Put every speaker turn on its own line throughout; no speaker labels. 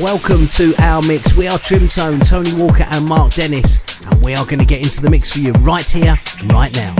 Welcome to our mix. We are Trimtone, Tony Walker, and Mark Dennis, and we are going to get into the mix for you right here, right now.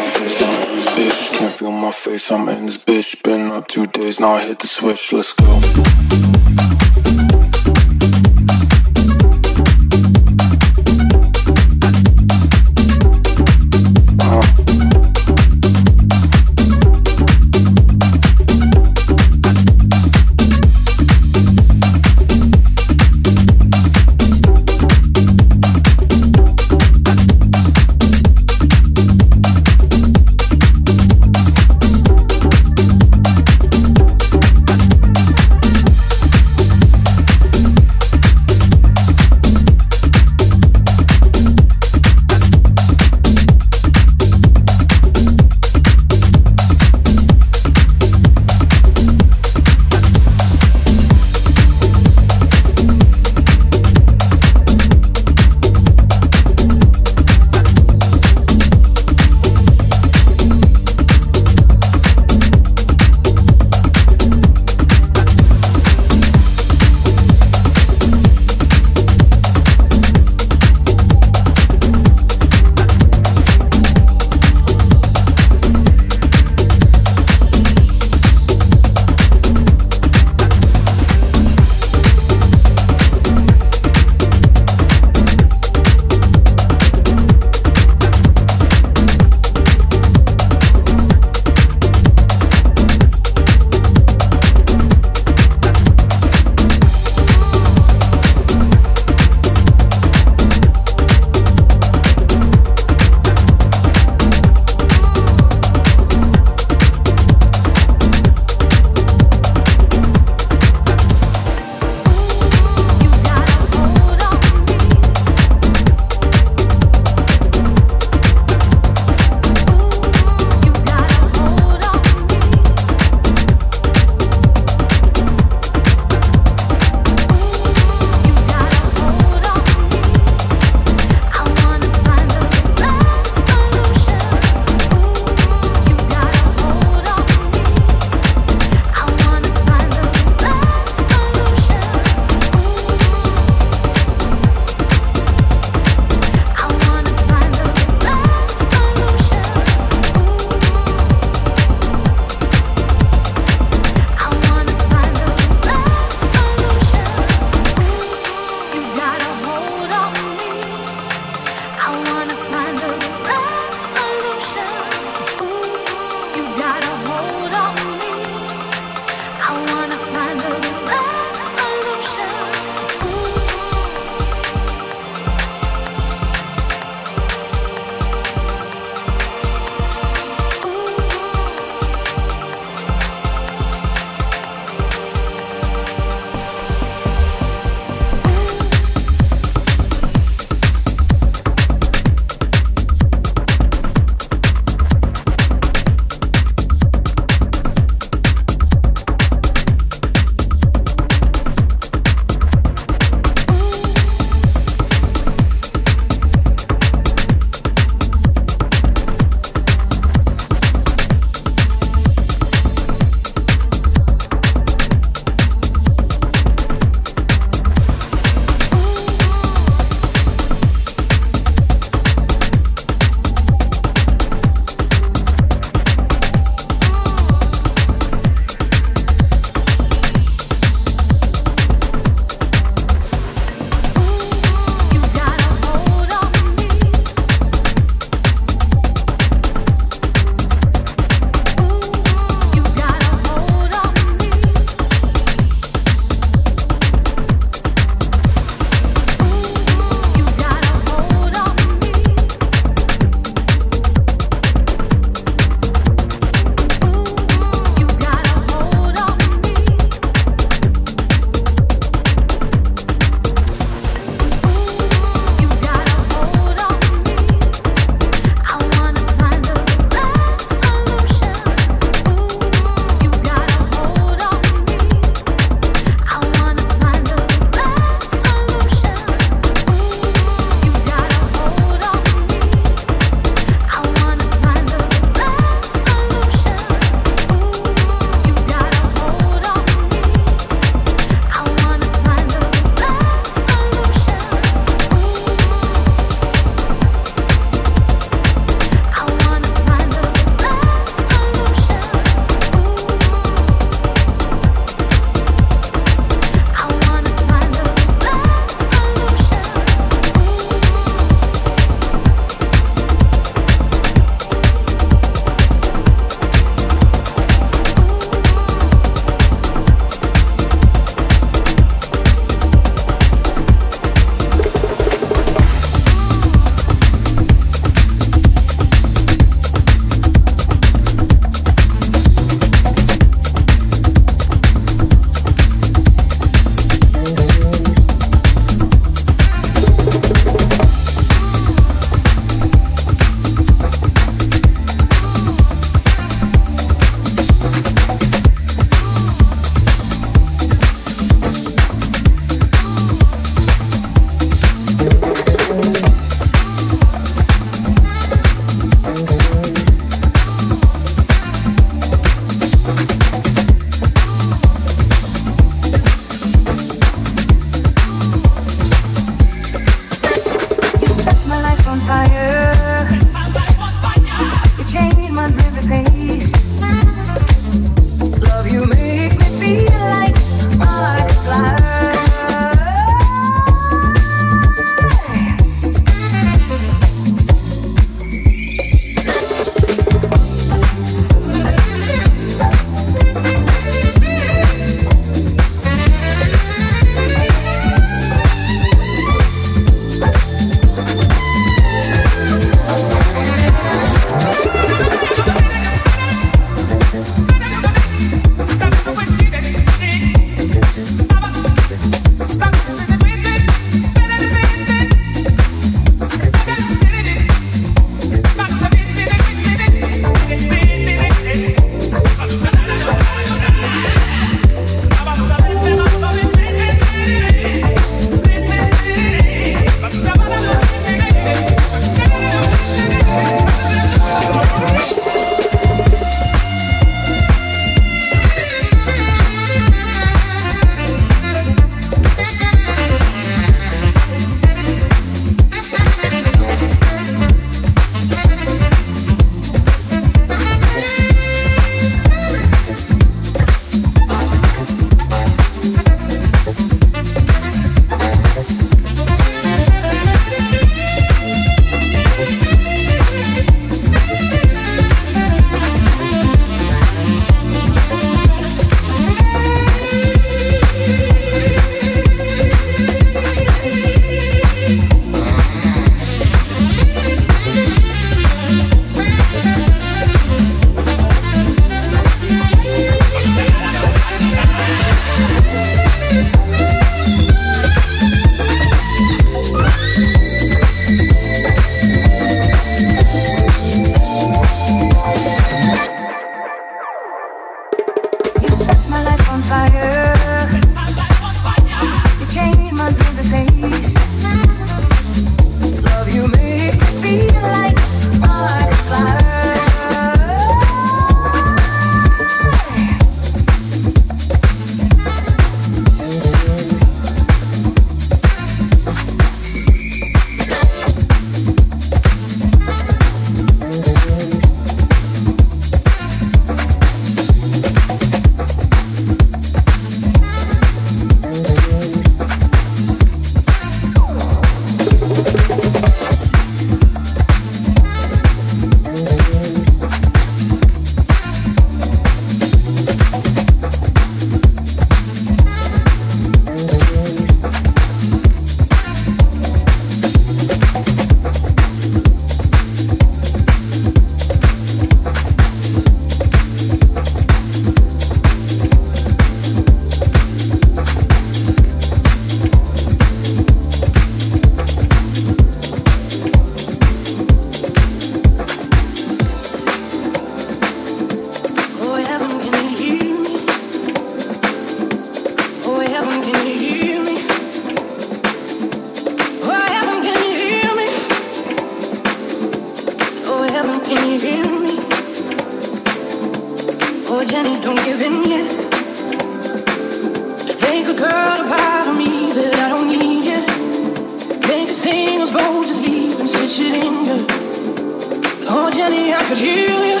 could heal you.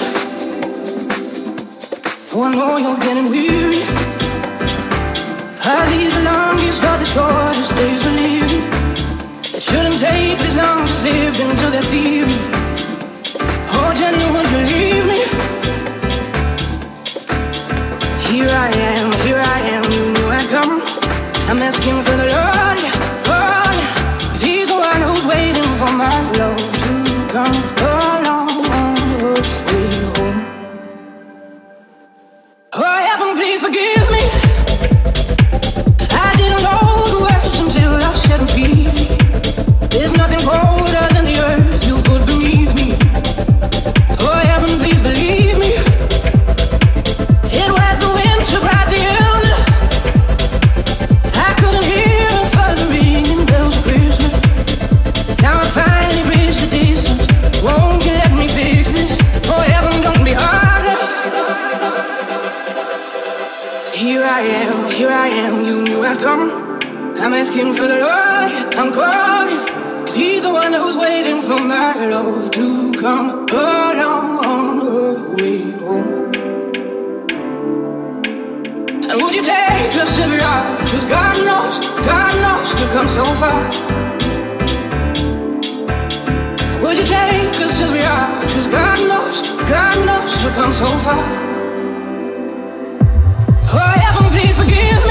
Oh, I know you're getting weary. How these longest are the shortest days of living. It shouldn't take this long to slip into that deep. Oh, Jenny, would you leave me? Here I am, here I am, you knew I'd come. I'm asking for the Lord, Lord. Cause he's the
one who's waiting for my love. asking for the Lord, I'm calling. Cause he's the one who's waiting for my love to come along on the way home. And would you take just every hour? Cause God knows, God knows we've come so far. Would you take us as we are? Cause God knows, God knows we've come so far. Oh, heaven, please forgive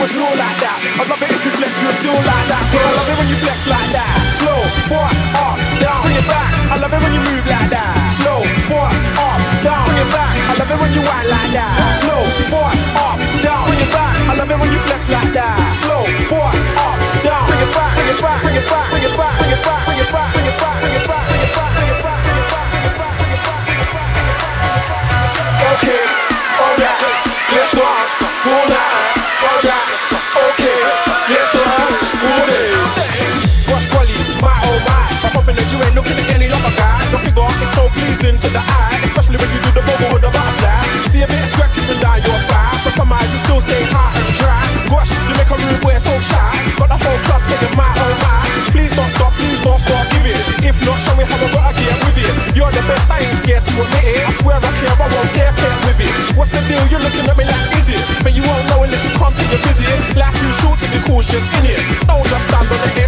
was raw like that. I love it if you flex with feel like that. Girl, I love it when you flex like that. Slow, fast, up, down, bring it back. I love it when you move like that. Slow, fast, up, down, bring it back. I love it when you whine like that. Slow, fast, up, down, bring it back. I love it when you flex like that. Slow, fast. Not showing how I gotta get with it. You're the best, I ain't scared to admit it. I swear I care, I won't dare care with it. What's the deal? You're looking at me like, is it? But you won't know unless you come to your busy. Life's too short to be cautious, in it. Don't just stand on the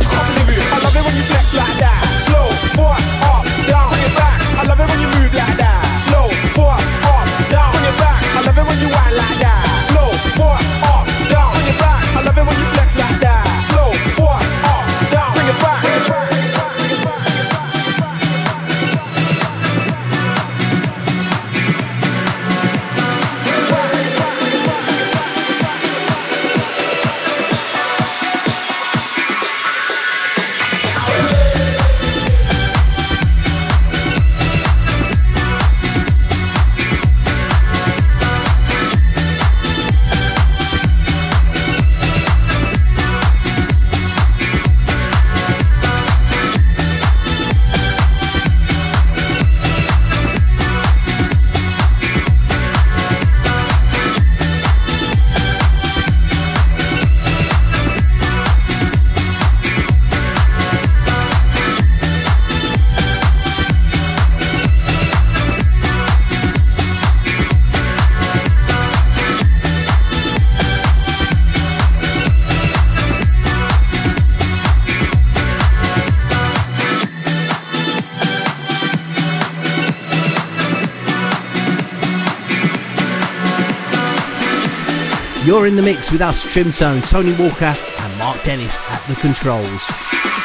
You're in the mix with us, Trimtone, Tony Walker, and Mark Dennis at the controls.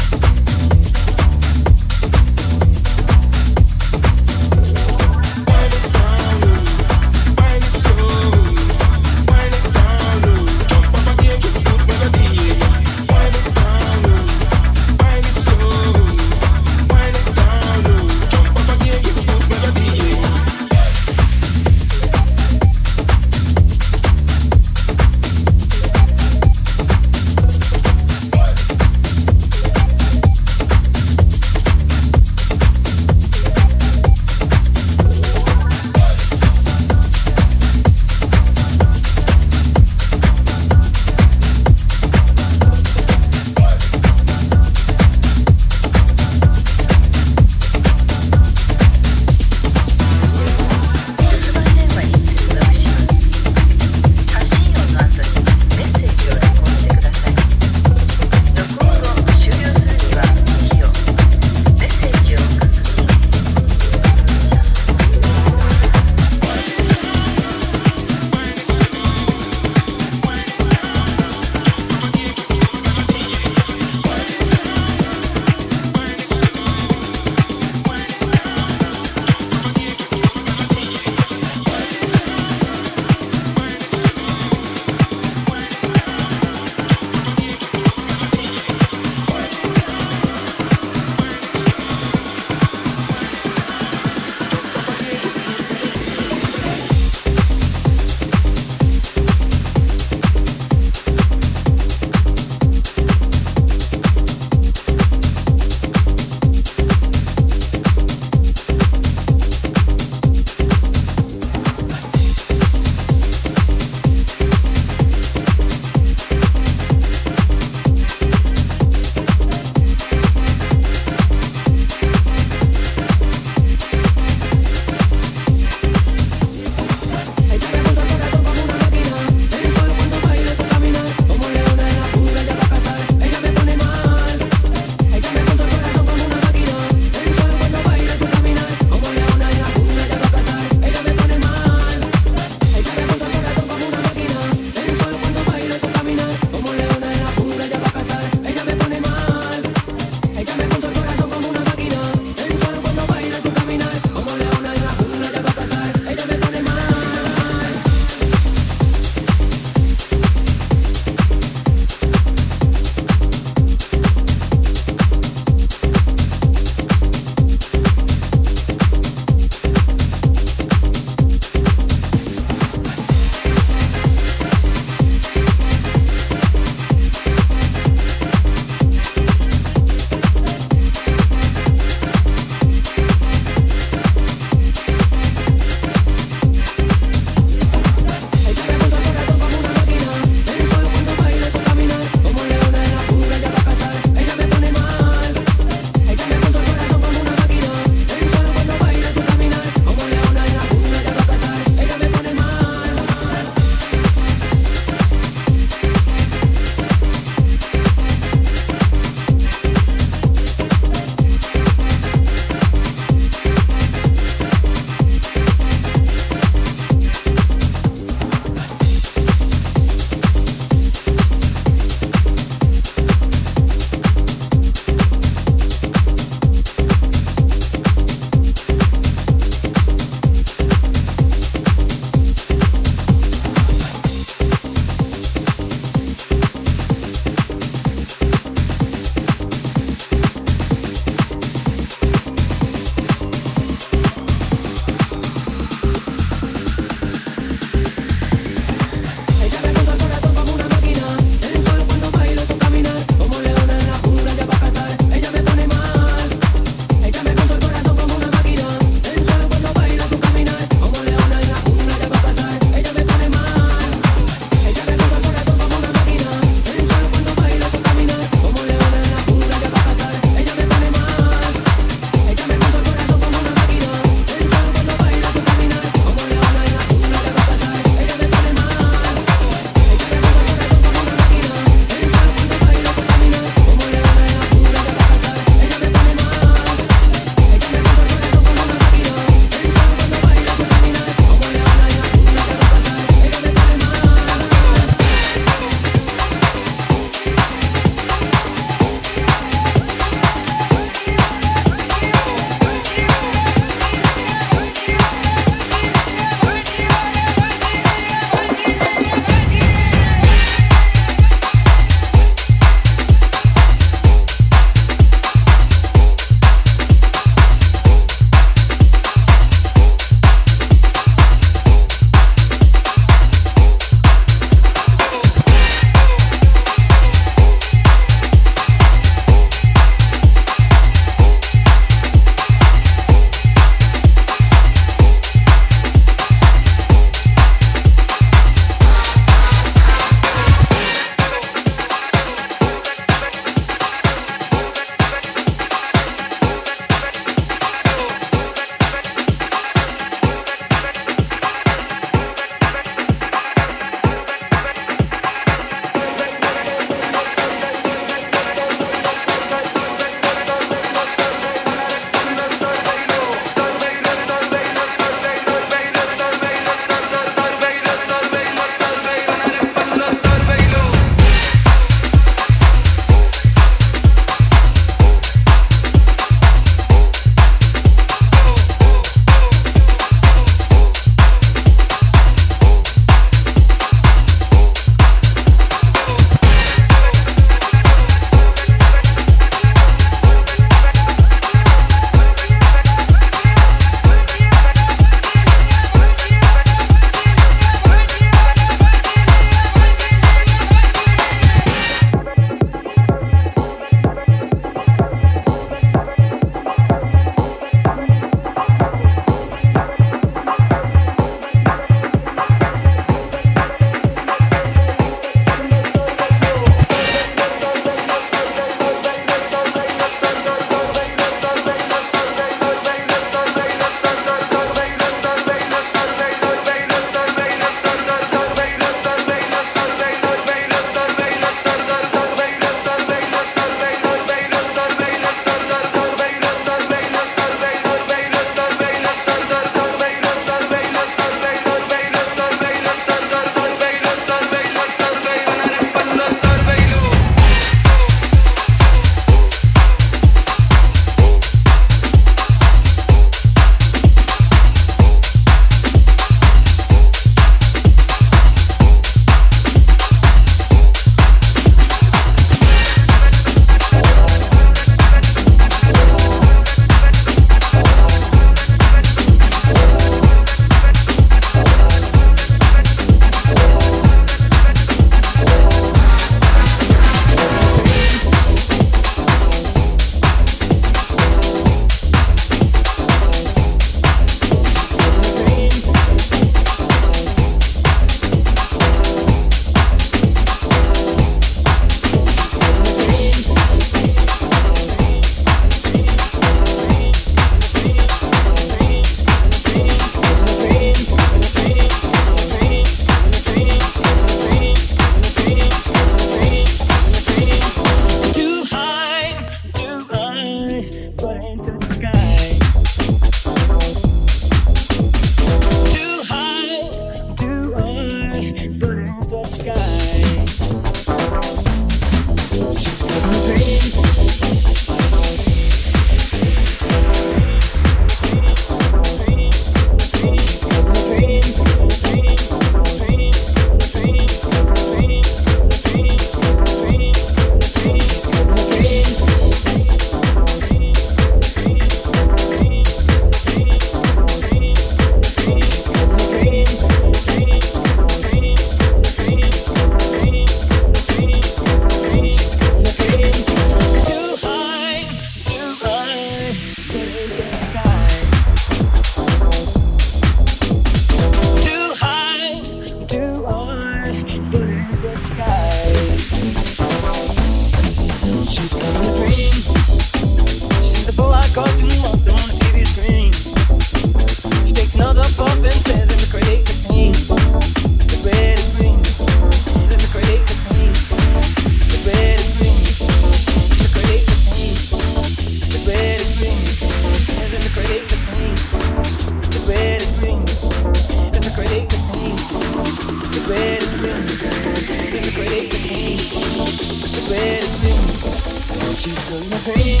She's full of pain.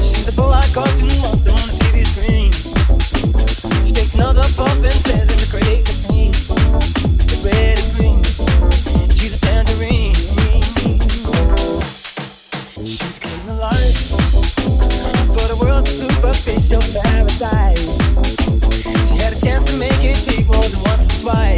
She's the I cartoon on the TV screen. She takes another puff and says it's a scene. The red green. She's a
tangerine. She's the world's superficial paradise. She had a chance to make it big more than once or twice.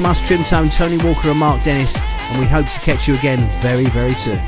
From us, Trimtone, Tony Walker, and Mark Dennis, and we hope to catch you again very, very soon.